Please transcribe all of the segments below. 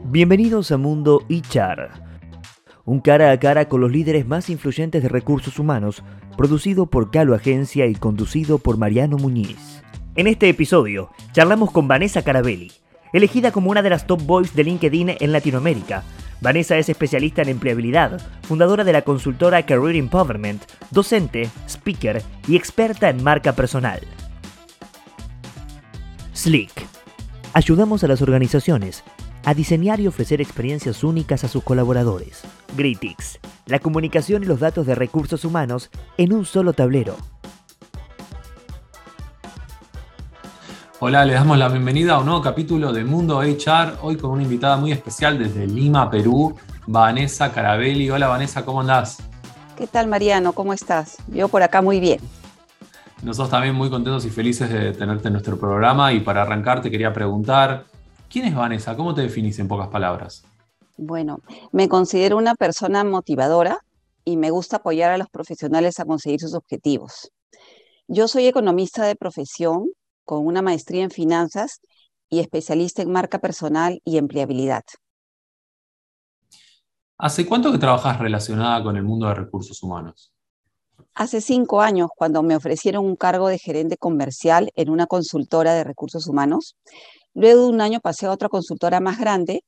Bienvenidos a Mundo HR, un cara a cara con los líderes más influyentes de recursos humanos, producido por Calo Agencia y conducido por Mariano Muñiz. En este episodio, charlamos con Vanessa Carabelli, elegida como una de las top boys de LinkedIn en Latinoamérica. Vanessa es especialista en empleabilidad, fundadora de la consultora Career Empowerment, docente, speaker y experta en marca personal. Slick. Ayudamos a las organizaciones a diseñar y ofrecer experiencias únicas a sus colaboradores. Gritix, la comunicación y los datos de recursos humanos en un solo tablero. Hola, le damos la bienvenida a un nuevo capítulo de Mundo HR, hoy con una invitada muy especial desde Lima, Perú, Vanessa Carabelli. Hola Vanessa, ¿cómo andás? ¿Qué tal Mariano? ¿Cómo estás? Yo por acá muy bien. Nosotros también muy contentos y felices de tenerte en nuestro programa y para arrancar te quería preguntar, ¿quién es Vanessa? ¿Cómo te definís en pocas palabras? Bueno, me considero una persona motivadora y me gusta apoyar a los profesionales a conseguir sus objetivos. Yo soy economista de profesión con una maestría en finanzas y especialista en marca personal y empleabilidad. ¿Hace cuánto que trabajas relacionada con el mundo de recursos humanos? Hace cinco años, cuando me ofrecieron un cargo de gerente comercial en una consultora de recursos humanos. Luego de un año pasé a otra consultora más grande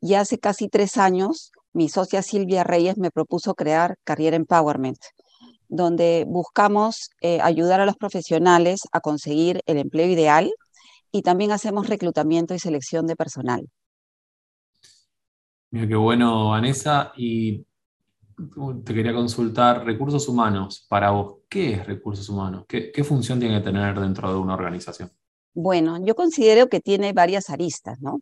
y hace casi tres años mi socia Silvia Reyes me propuso crear Career Empowerment, donde buscamos eh, ayudar a los profesionales a conseguir el empleo ideal y también hacemos reclutamiento y selección de personal. Mira qué bueno, Vanessa. Y te quería consultar, recursos humanos, para vos, ¿qué es recursos humanos? ¿Qué, función tiene que tener dentro de una organización? Bueno, yo considero que tiene varias aristas, ¿no?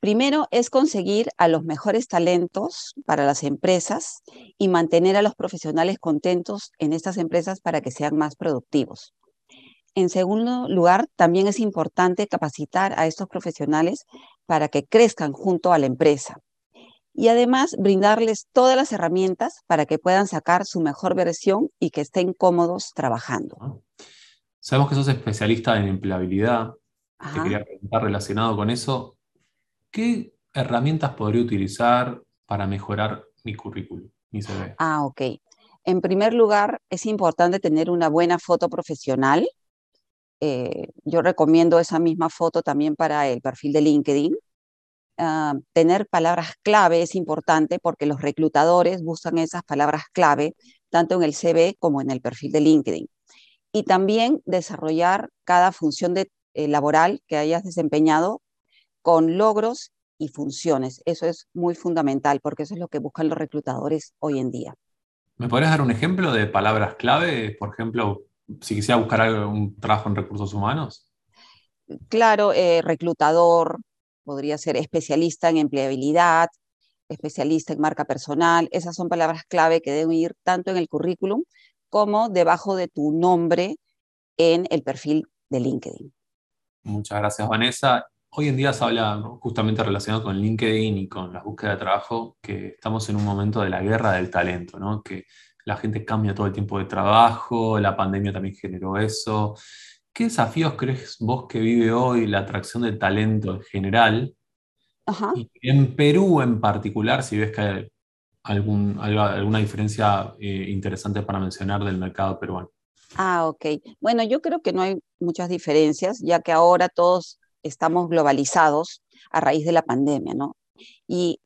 Primero es conseguir a los mejores talentos para las empresas y mantener a los profesionales contentos en estas empresas para que sean más productivos. En segundo lugar, también es importante capacitar a estos profesionales para que crezcan junto a la empresa. Y además brindarles todas las herramientas para que puedan sacar su mejor versión y que estén cómodos trabajando. Sabemos que sos especialista en empleabilidad. Te quería preguntar relacionado con eso. ¿qué herramientas podría utilizar para mejorar mi currículum, mi CV? Ah, ok. En primer lugar, es importante tener una buena foto profesional. Eh, yo recomiendo esa misma foto también para el perfil de LinkedIn. Ah, tener palabras clave es importante porque los reclutadores buscan esas palabras clave tanto en el CV como en el perfil de LinkedIn. Y también desarrollar cada función de, eh, laboral que hayas desempeñado con logros y funciones. Eso es muy fundamental porque eso es lo que buscan los reclutadores hoy en día. ¿Me podrías dar un ejemplo de palabras clave? Por ejemplo, si quisiera buscar un trabajo en recursos humanos. Claro, eh, reclutador, podría ser especialista en empleabilidad, especialista en marca personal. Esas son palabras clave que deben ir tanto en el currículum como debajo de tu nombre en el perfil de LinkedIn. Muchas gracias, Vanessa. Hoy en día se habla justamente relacionado con LinkedIn y con la búsqueda de trabajo que estamos en un momento de la guerra del talento, ¿no? que la gente cambia todo el tiempo de trabajo, la pandemia también generó eso. ¿Qué desafíos crees vos que vive hoy la atracción del talento en general? Y en Perú en particular, si ves que hay algún, alguna diferencia eh, interesante para mencionar del mercado peruano. Ah, ok. Bueno, yo creo que no hay muchas diferencias, ya que ahora todos estamos globalizados a raíz de la pandemia, ¿no? Y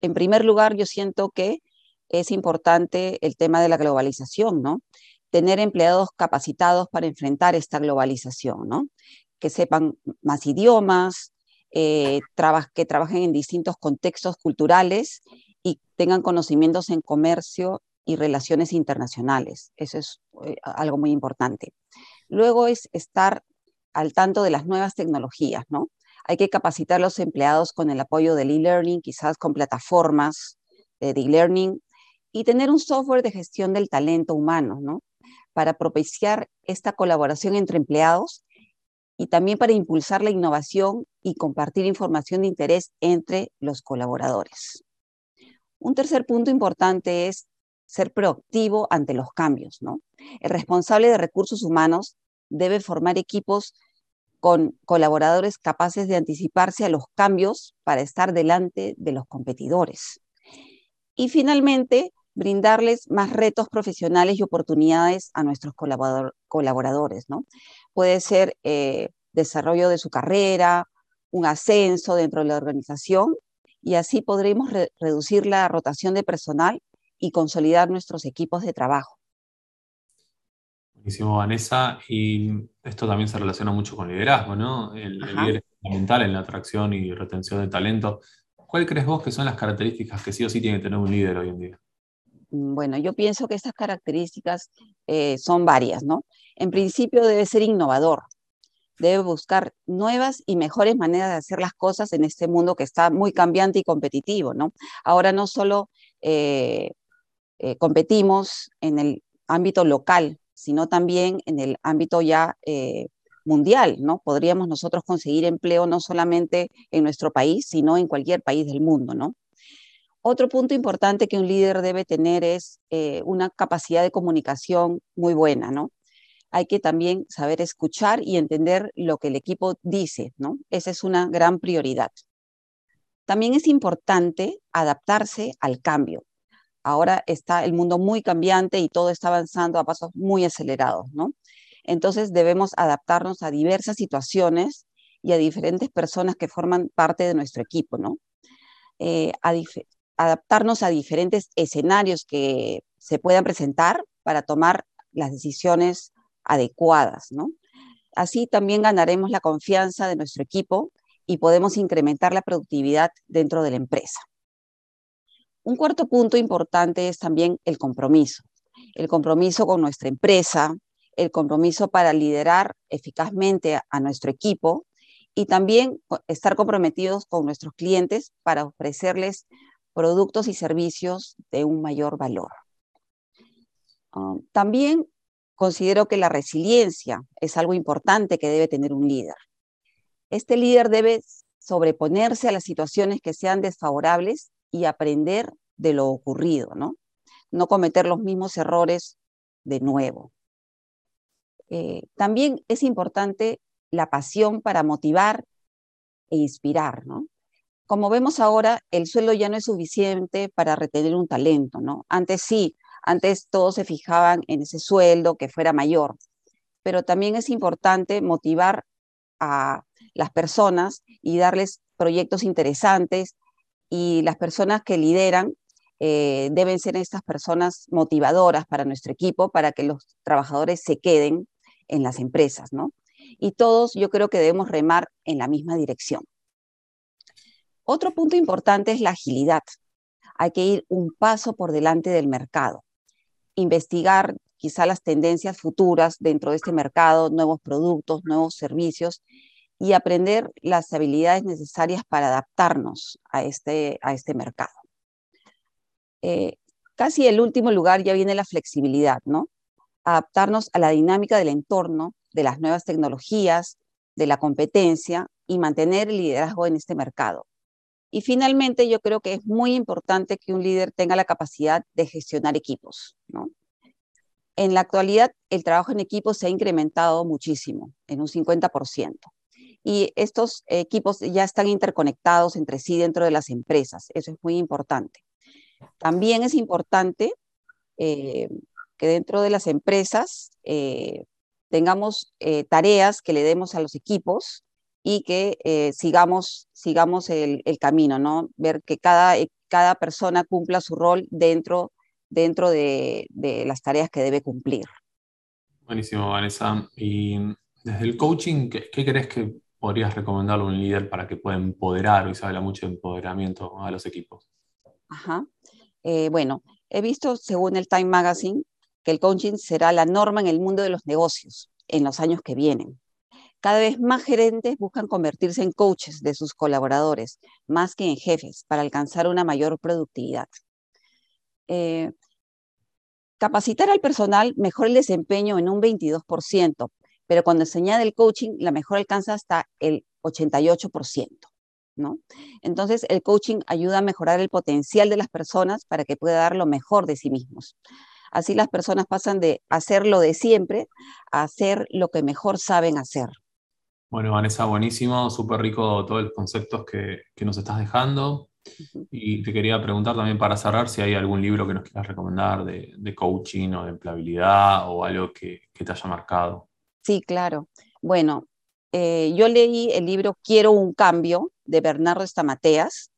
en primer lugar, yo siento que es importante el tema de la globalización, ¿no? Tener empleados capacitados para enfrentar esta globalización, ¿no? Que sepan más idiomas, eh, que trabajen en distintos contextos culturales y tengan conocimientos en comercio y relaciones internacionales. Eso es eh, algo muy importante. Luego es estar al tanto de las nuevas tecnologías, ¿no? Hay que capacitar a los empleados con el apoyo del e-learning, quizás con plataformas de e-learning y tener un software de gestión del talento humano, ¿no? Para propiciar esta colaboración entre empleados y también para impulsar la innovación y compartir información de interés entre los colaboradores. Un tercer punto importante es ser proactivo ante los cambios. El responsable de recursos humanos debe formar equipos con colaboradores capaces de anticiparse a los cambios para estar delante de los competidores. Y finalmente, brindarles más retos profesionales y oportunidades a nuestros colaboradores, ¿no? Puede ser eh, desarrollo de su carrera, un ascenso dentro de la organización y así podremos reducir la rotación de personal y consolidar nuestros equipos de trabajo. Buenísimo, Vanessa. Y esto también se relaciona mucho con liderazgo, ¿no? El, el líder es fundamental en la atracción y retención de talento. ¿Cuál crees vos que son las características que sí o sí tiene que tener un líder hoy en día? Mm, bueno, yo pienso que estas características eh, son varias, ¿no? En principio debe ser innovador, debe buscar nuevas y mejores maneras de hacer las cosas en este mundo que está muy cambiante y competitivo, ¿no? Ahora no solo eh, eh, competimos en el ámbito local, sino también en el ámbito ya mundial, ¿no? Podríamos nosotros conseguir empleo no solamente en nuestro país, sino en cualquier país del mundo, ¿no? Otro punto importante que un líder debe tener es eh, una capacidad de comunicación muy buena, ¿no? Hay que también saber escuchar y entender lo que el equipo dice, ¿no? Esa es una gran prioridad. También es importante adaptarse al cambio. Ahora está el mundo muy cambiante y todo está avanzando a pasos muy acelerados, ¿no? Entonces debemos adaptarnos a diversas situaciones y a diferentes personas que forman parte de nuestro equipo, ¿no? Eh, adaptarnos a diferentes escenarios que se puedan presentar para tomar las decisiones adecuadas. Así también ganaremos la confianza de nuestro equipo y podemos incrementar la productividad dentro de la empresa. Un cuarto punto importante es también el compromiso. El compromiso con nuestra empresa, el compromiso para liderar eficazmente a nuestro equipo y también estar comprometidos con nuestros clientes para ofrecerles productos y servicios de un mayor valor. Ah, también considero que la resiliencia es algo importante que debe tener un líder. Este líder debe sobreponerse a las situaciones que sean desfavorables y aprender de lo ocurrido, ¿no? No cometer los mismos errores de nuevo. Eh, también es importante la pasión para motivar e inspirar, ¿no? Como vemos ahora, el sueldo ya no es suficiente para retener un talento, ¿no? Antes sí, antes todos se fijaban en ese sueldo que fuera mayor, pero también es importante motivar a las personas y darles proyectos interesantes y las personas que lideran eh, deben ser estas personas motivadoras para nuestro equipo, para que los trabajadores se queden en las empresas, ¿no? Y todos yo creo que debemos remar en la misma dirección. Otro punto importante es la agilidad. Hay que ir un paso por delante del mercado, investigar quizá las tendencias futuras dentro de este mercado, nuevos productos, nuevos servicios y aprender las habilidades necesarias para adaptarnos a este, a este mercado. Eh, casi el último lugar ya viene la flexibilidad, ¿no? Adaptarnos a la dinámica del entorno, de las nuevas tecnologías, de la competencia y mantener el liderazgo en este mercado. Y finalmente, yo creo que es muy importante que un líder tenga la capacidad de gestionar equipos. En la actualidad, el trabajo en equipo se ha incrementado muchísimo, en un 50%. Y estos equipos ya están interconectados entre sí dentro de las empresas. Eso es muy importante. También es importante eh, que dentro de las empresas eh, tengamos eh, tareas que le demos a los equipos y que eh, sigamos, sigamos el, camino, ¿no? Ver que cada, cada persona cumpla su rol dentro, dentro de, las tareas que debe cumplir. Buenísimo, Vanessa. Y desde el coaching, ¿qué, crees que podrías recomendarle a un líder para que pueda empoderar? Hoy se habla mucho de empoderamiento a los equipos. Ajá. Eh, bueno, he visto, según el Time Magazine, que el coaching será la norma en el mundo de los negocios en los años que vienen. Cada vez más gerentes buscan convertirse en coaches de sus colaboradores, más que en jefes, para alcanzar una mayor productividad. Eh, capacitar al personal mejora el desempeño en un 22%, pero cuando se añade el coaching, la mejora alcanza hasta el 88%. ¿no? Entonces, el coaching ayuda a mejorar el potencial de las personas para que pueda dar lo mejor de sí mismos. Así las personas pasan de hacer lo de siempre a hacer lo que mejor saben hacer. Bueno, Vanessa, buenísimo, súper rico todos los conceptos que, nos estás dejando. Y te quería preguntar también para cerrar si hay algún libro que nos quieras recomendar de, coaching o de empleabilidad o algo que, te haya marcado. Sí, claro. Bueno, eh, yo leí el libro Quiero un cambio de Bernardo Estamateas,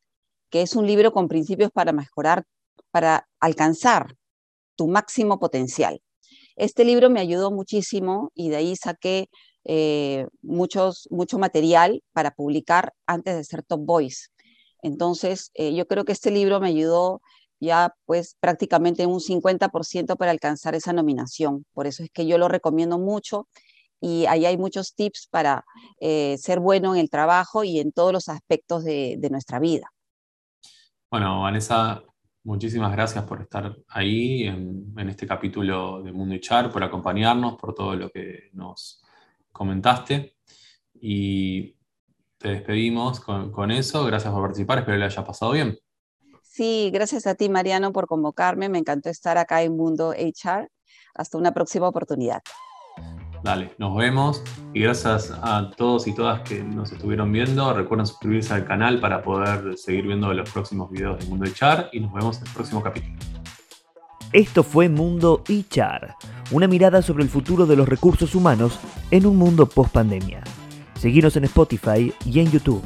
que es un libro con principios para mejorar, para alcanzar tu máximo potencial. Este libro me ayudó muchísimo y de ahí saqué eh, muchos, mucho material para publicar antes de ser Top Voice. Entonces, eh, yo creo que este libro me ayudó ya pues prácticamente un 50% para alcanzar esa nominación. Por eso es que yo lo recomiendo mucho y ahí hay muchos tips para eh, ser bueno en el trabajo y en todos los aspectos de, nuestra vida. Bueno, Vanessa, muchísimas gracias por estar ahí en, en este capítulo de Mundo y Char, por acompañarnos, por todo lo que nos comentaste. Y te despedimos con, eso. Gracias por participar. Espero que le haya pasado bien. Sí, gracias a ti, Mariano, por convocarme. Me encantó estar acá en Mundo HR. Hasta una próxima oportunidad. Dale, nos vemos y gracias a todos y todas que nos estuvieron viendo. Recuerden suscribirse al canal para poder seguir viendo los próximos videos de Mundo HR y nos vemos en el próximo capítulo. Esto fue Mundo HR, una mirada sobre el futuro de los recursos humanos en un mundo post pandemia. Seguinos en Spotify y en YouTube.